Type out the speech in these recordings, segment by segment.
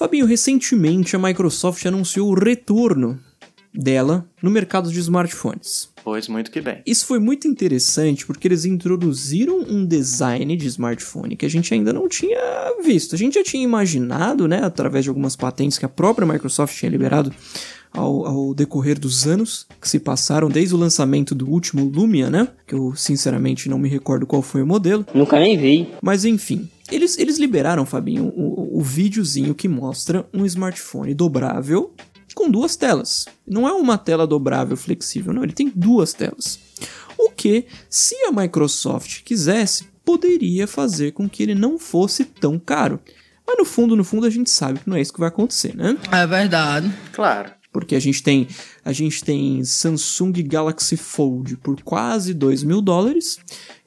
Fabinho, recentemente a Microsoft anunciou o retorno dela no mercado de smartphones. Pois muito que bem. Isso foi muito interessante porque eles introduziram um design de smartphone que a gente ainda não tinha visto. A gente já tinha imaginado, né, através de algumas patentes que a própria Microsoft tinha liberado ao, ao, decorrer dos anos que se passaram desde o lançamento do último Lumia, né? Que eu sinceramente não me recordo qual foi o modelo. Nunca nem vi. Mas enfim, eles, eles liberaram, Fabinho, o, o videozinho que mostra um smartphone dobrável com duas telas. Não é uma tela dobrável flexível, não, ele tem duas telas. O que, se a Microsoft quisesse, poderia fazer com que ele não fosse tão caro. Mas no fundo, no fundo, a gente sabe que não é isso que vai acontecer, né? É verdade. Claro. Porque a gente tem a gente tem Samsung Galaxy Fold por quase 2 mil dólares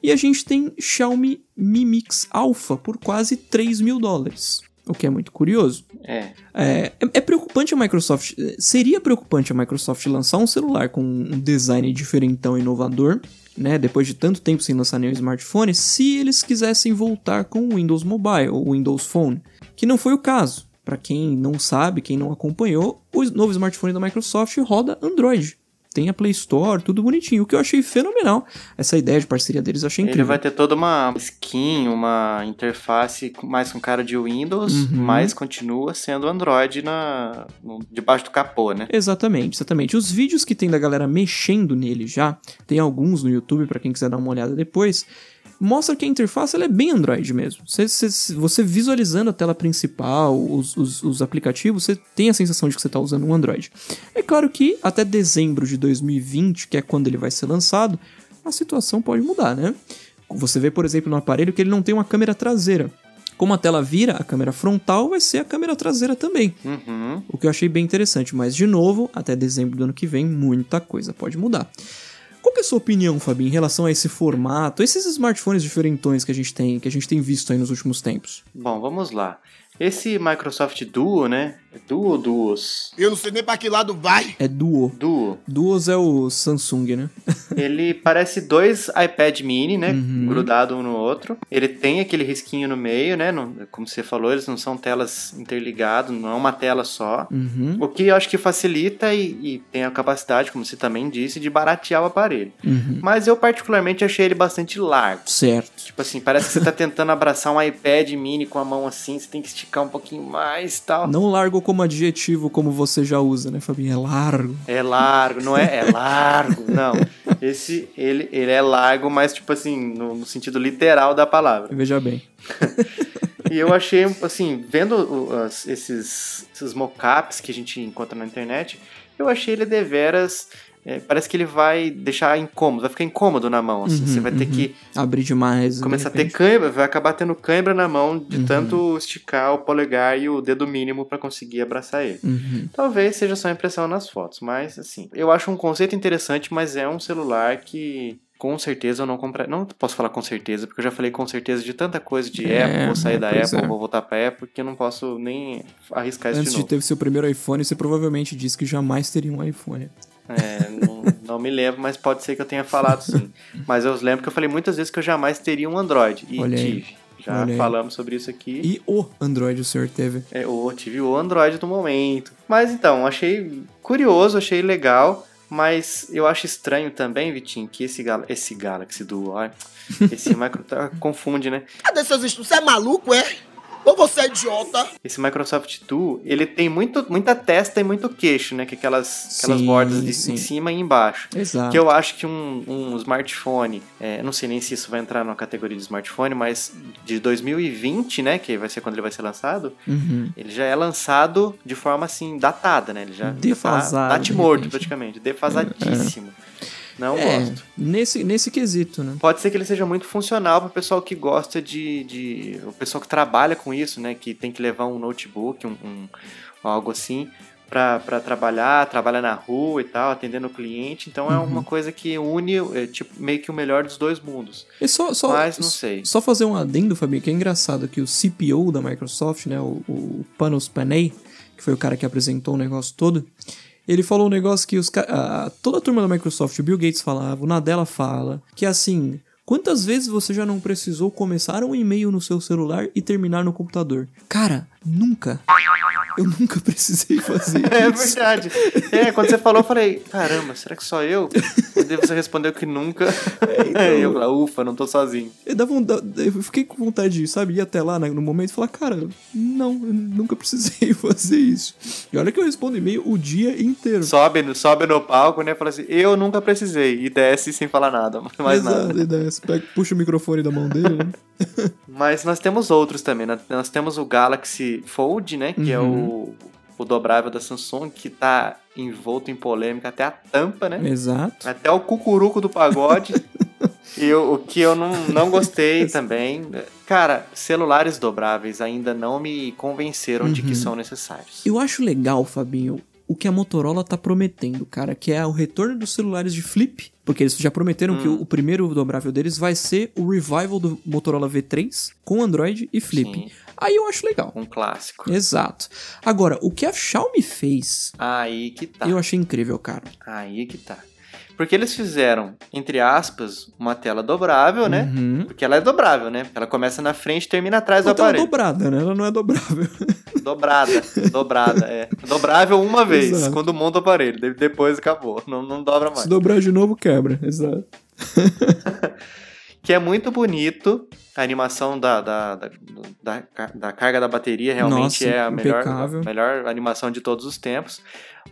e a gente tem Xiaomi Mi Mix Alpha por quase 3 mil dólares. O que é muito curioso. É. é. É, preocupante a Microsoft. Seria preocupante a Microsoft lançar um celular com um design diferentão inovador, né? Depois de tanto tempo sem lançar nenhum smartphone, se eles quisessem voltar com o Windows Mobile ou Windows Phone, que não foi o caso. Para quem não sabe, quem não acompanhou, o novo smartphone da Microsoft roda Android. Tem a Play Store, tudo bonitinho, o que eu achei fenomenal. Essa ideia de parceria deles eu achei incrível. Ele vai ter toda uma skin, uma interface mais com cara de Windows, uhum. mas continua sendo Android na, no, debaixo do capô, né? Exatamente, exatamente. Os vídeos que tem da galera mexendo nele já, tem alguns no YouTube para quem quiser dar uma olhada depois mostra que a interface ela é bem Android mesmo. Você, você, você visualizando a tela principal, os, os, os, aplicativos, você tem a sensação de que você está usando um Android. É claro que até dezembro de 2020, que é quando ele vai ser lançado, a situação pode mudar, né? Você vê, por exemplo, no aparelho que ele não tem uma câmera traseira. Como a tela vira, a câmera frontal vai ser a câmera traseira também. Uhum. O que eu achei bem interessante. Mas, de novo, até dezembro do ano que vem, muita coisa pode mudar. Qual é a sua opinião, Fabi, em relação a esse formato, esses smartphones diferentões que a gente tem, que a gente tem visto aí nos últimos tempos? Bom, vamos lá. Esse Microsoft Duo, né? É Duo ou Duos? Eu não sei nem pra que lado vai. É Duo. Duo. Duos é o Samsung, né? ele parece dois iPad mini, né? Uhum. Grudado um no outro. Ele tem aquele risquinho no meio, né? Não, como você falou, eles não são telas interligadas, não é uma tela só. Uhum. O que eu acho que facilita e, e, tem a capacidade, como você também disse, de baratear o aparelho. Uhum. Mas eu particularmente achei ele bastante largo. Certo. Tipo assim, parece que você tá tentando abraçar um iPad mini com a mão assim, você tem que esticar um pouquinho mais e tal. Não largo como adjetivo como você já usa, né, Fabinho? É largo. É largo, não é? É largo. Não. Esse, ele, ele é largo, mas tipo assim, no, no sentido literal da palavra. Veja bem. e eu achei, assim, vendo os, esses, esses mockups que a gente encontra na internet, eu achei ele deveras é, parece que ele vai deixar incômodo, vai ficar incômodo na mão, assim. Uhum, você vai ter uhum. que abrir demais. Começar a ter cãibra, vai acabar tendo cãibra na mão de uhum. tanto esticar o polegar e o dedo mínimo para conseguir abraçar ele. Uhum. Talvez seja só impressão nas fotos, mas assim, eu acho um conceito interessante, mas é um celular que com certeza eu não comprei. Não posso falar com certeza, porque eu já falei com certeza de tanta coisa de é, Apple, vou sair da Apple, é. vou voltar pra Apple, que eu não posso nem arriscar isso Antes de novo. Antes de ter seu primeiro iPhone, você provavelmente disse que jamais teria um iPhone. É, não, me lembro, mas pode ser que eu tenha falado sim. Mas eu lembro que eu falei muitas vezes que eu jamais teria um Android. E Olha tive. Aí. Já Olha falamos aí. sobre isso aqui. E o Android o senhor teve? É, o, tive o Android do momento. Mas então, achei curioso, achei legal. Mas eu acho estranho também, Vitinho, que esse, Gal esse Galaxy Duo, esse micro confunde, né? Cadê seus estudos? Você é maluco, é? Ou você é idiota? Esse Microsoft Tool, ele tem muito, muita testa e muito queixo, né? Que aquelas, aquelas sim, bordas de, em cima e embaixo. Exato. Que eu acho que um, um smartphone, é, não sei nem se isso vai entrar na categoria de smartphone, mas de 2020, né? Que vai ser quando ele vai ser lançado, uhum. ele já é lançado de forma assim, datada, né? Ele já Defasado. Tá, tá morto praticamente, defasadíssimo. É. Não é, gosto. Nesse, nesse quesito, né? Pode ser que ele seja muito funcional para o pessoal que gosta de, de. O pessoal que trabalha com isso, né? Que tem que levar um notebook, um, um algo assim, para trabalhar, trabalha na rua e tal, atendendo o cliente. Então é uhum. uma coisa que une é, tipo, meio que o melhor dos dois mundos. E só, só, Mas não sei. Só fazer um adendo, Fabinho, que é engraçado que o CPO da Microsoft, né? O, o Panos Panay, que foi o cara que apresentou o negócio todo ele falou um negócio que os, a, toda a turma da Microsoft, o Bill Gates falava, o Nadella fala, que assim, quantas vezes você já não precisou começar um e-mail no seu celular e terminar no computador? Cara, nunca. Eu nunca precisei fazer É isso. verdade. É, quando você falou, eu falei, caramba, será que só eu? E você respondeu que nunca. então- E eu falei, ufa, não tô sozinho. Eu, dava eu fiquei com vontade de, sabe, ir até lá né, no momento e falar, cara, não, eu nunca precisei fazer isso. E olha que eu respondo e-mail o dia inteiro. Sobe, no- sobe no palco, né? Fala assim, eu nunca precisei. E desce sem falar nada, mais Exato, nada. e pega- puxa o microfone da mão dele, né? Mas nós temos outros também. né? Nós temos o Galaxy Fold, né? Que é o, o dobrável da Samsung, que tá envolto em polêmica até a tampa, né? Exato. Até o cucuruco do pagode. e o, o que eu não, não gostei também. Cara, celulares dobráveis ainda não me convenceram de que Uhum. são necessários. Eu acho legal, Fabinho, o que a Motorola tá prometendo, cara, que é o retorno dos celulares de flip, porque eles já prometeram que o, primeiro dobrável deles vai ser o revival do Motorola V3 com Android e flip. Sim. Aí eu acho legal. Um clássico. Exato. Agora, o que a Xiaomi fez, Aí que tá. eu achei incrível, cara. Aí que tá. Porque eles fizeram, entre aspas, uma tela dobrável, né? Uhum. Porque ela é dobrável, né? Ela começa na frente e termina atrás do Uma tela aparelho. dobrada, né? Ela não é dobrável. Dobrada, dobrada, é. Dobrável uma vez, Exato. quando monta o aparelho. de- Depois acabou, não, não dobra mais. Se dobrar de novo, quebra. Exato. Que é muito bonito. A animação da, da, da, da, da carga da bateria realmente Nossa, é a melhor, a melhor animação de todos os tempos.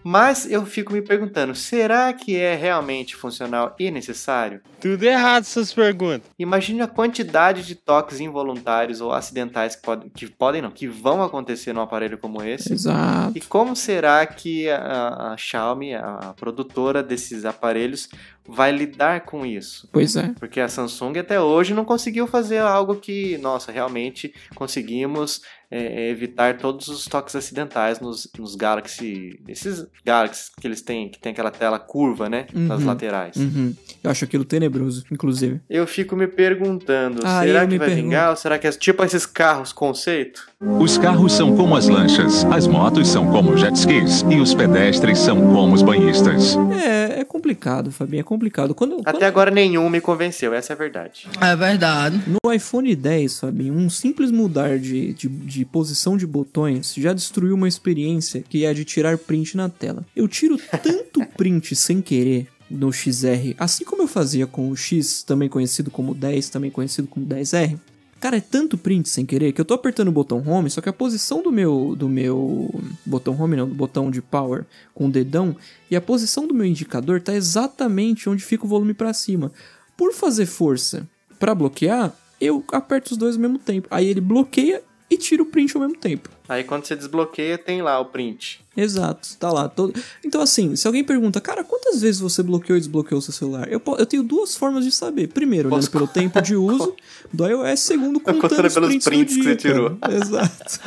Mas eu fico me perguntando, será que é realmente funcional e necessário? Tudo errado essas perguntas. Imagine a quantidade de toques involuntários ou acidentais que, podem que podem não, que vão acontecer num aparelho como esse. Exato. E como será que a, a Xiaomi, a produtora desses aparelhos, vai lidar com isso? Pois é. Porque a Samsung até hoje não conseguiu fazer algo que, nossa, realmente conseguimos é, evitar todos os toques acidentais nos, nos Galaxy. Esses Galaxy que eles têm, que tem aquela tela curva, né? Uhum. laterais. Uhum. Eu acho aquilo tenebroso, inclusive. Eu fico me perguntando, Ah, será que vai pergunto. vingar? Ou será que é tipo esses carros conceito? Os carros são como as lanchas, as motos são como jet skis e os pedestres são como os banhistas. É, é complicado, Fabinho, é complicado. Quando, quando Até agora nenhum me convenceu, essa é a verdade. É verdade. no iPhone 10, Fabinho, um simples mudar de, de, de posição de botões já destruiu uma experiência que é a de tirar print na tela. Eu tiro tanto print sem querer no XR, assim como eu fazia com o X, também conhecido como 10, também conhecido como 10R. Cara, é tanto print sem querer que eu tô apertando o botão home, só que a posição do meu do meu botão home não, do botão de power com o dedão e a posição do meu indicador tá exatamente onde fica o volume pra cima. Por fazer força pra bloquear, eu aperto os dois ao mesmo tempo. Aí ele bloqueia e tira o print ao mesmo tempo. Aí quando você desbloqueia, tem lá o print. Exato, tá lá. Todo... Então, assim, se alguém pergunta, cara, quantas vezes você bloqueou e desbloqueou o seu celular? Eu, eu tenho duas formas de saber. Primeiro, olhando Posso- pelo tempo de uso do iOS. Segundo, contando os pelos prints, do prints que dia, você tirou. cara. Exato.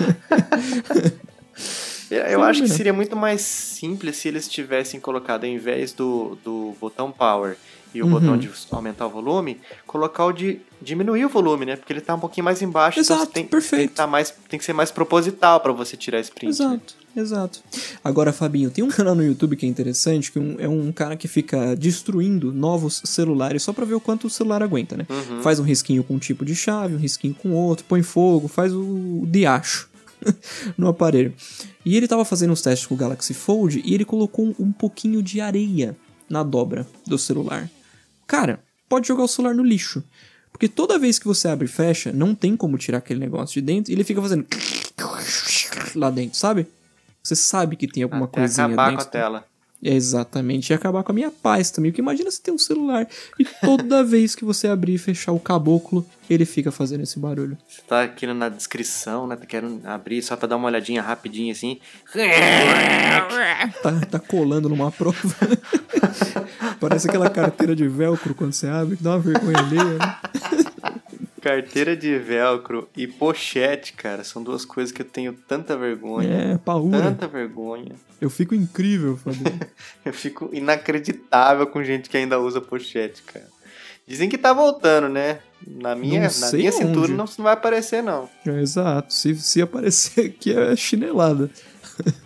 Eu acho que seria muito mais simples se eles tivessem colocado, ao invés do, do botão power e o Uhum. botão de aumentar o volume, colocar o de diminuir o volume, né? Porque ele tá um pouquinho mais embaixo. então Exato, você tem, perfeito. Tem que, tá mais, tem que ser mais proposital pra você tirar esse print. né? Exato, exato. Agora, Fabinho, tem um canal no YouTube que é interessante, que um- é um cara que fica destruindo novos celulares só pra ver o quanto o celular aguenta, né? Uhum. Faz um risquinho com um tipo de chave, um risquinho com outro, põe fogo, faz o diacho no aparelho. E ele tava fazendo uns testes com o Galaxy Fold e ele colocou um pouquinho de areia na dobra do celular. Cara, pode jogar o celular no lixo. Porque toda vez que você abre e fecha, não tem como tirar aquele negócio de dentro e ele fica fazendo lá dentro, sabe? Você sabe que tem alguma Até coisinha acabar dentro. com a tela. Exatamente, e acabar com a minha paz também. Porque imagina você ter um celular e toda vez que você abrir e fechar o caboclo, ele fica fazendo esse barulho. Você tá aqui na descrição, né? Tá querendo abrir só pra dar uma olhadinha rapidinho assim. Tá, tá colando numa prova. Parece aquela carteira de velcro quando você abre, que dá uma vergonha alheia, né? Carteira de velcro e pochete, cara, são duas coisas que eu tenho tanta vergonha. É, paura. Tanta vergonha. Eu fico incrível, Fabinho. Eu fico inacreditável com gente que ainda usa pochete, cara. Dizem que tá voltando, né? Na minha, na minha cintura não, não vai aparecer, não. É, exato, se, se aparecer aqui é chinelada.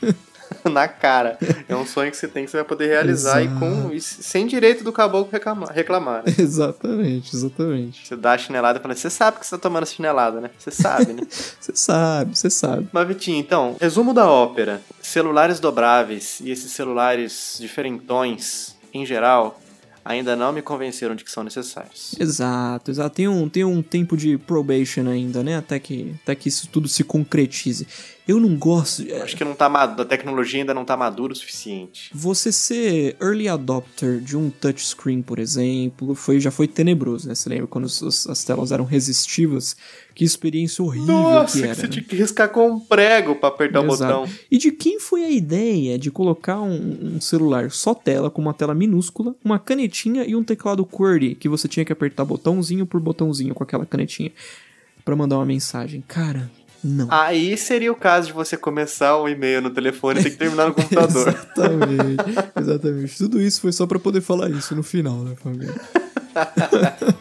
na cara. É um sonho que você tem que você vai poder realizar e, com, e sem direito do caboclo reclamar. reclamar né? Exatamente, exatamente. Você dá a chinelada e fala, você sabe que você tá tomando chinelada, né? Você sabe, né? Você sabe, você sabe. Mas, Vitinho, então, resumo da ópera. Celulares dobráveis e esses celulares diferentões, em geral, ainda não me convenceram de que são necessários. Exato, exato. Tem um, tem um tempo de probation ainda, né? Até que, até que isso tudo se concretize. Eu não gosto. é, Acho que não tá maduro, a tecnologia ainda não tá madura o suficiente. Você ser early adopter de um touchscreen, por exemplo, foi, já foi tenebroso, né? Você lembra quando os- as telas eram resistivas? Que experiência horrível Nossa, que que era. você né? tinha que riscar com um prego pra apertar o Exato. botão. E de quem foi a ideia de colocar um, um celular só tela, com uma tela minúscula, uma canetinha e um teclado QWERTY, que você tinha que apertar botãozinho por botãozinho com aquela canetinha pra mandar uma mensagem? Cara, não. Aí seria o caso de você começar o e-mail no telefone e ter que terminar no computador. Exatamente, exatamente. Tudo isso foi só pra poder falar isso no final, né, família?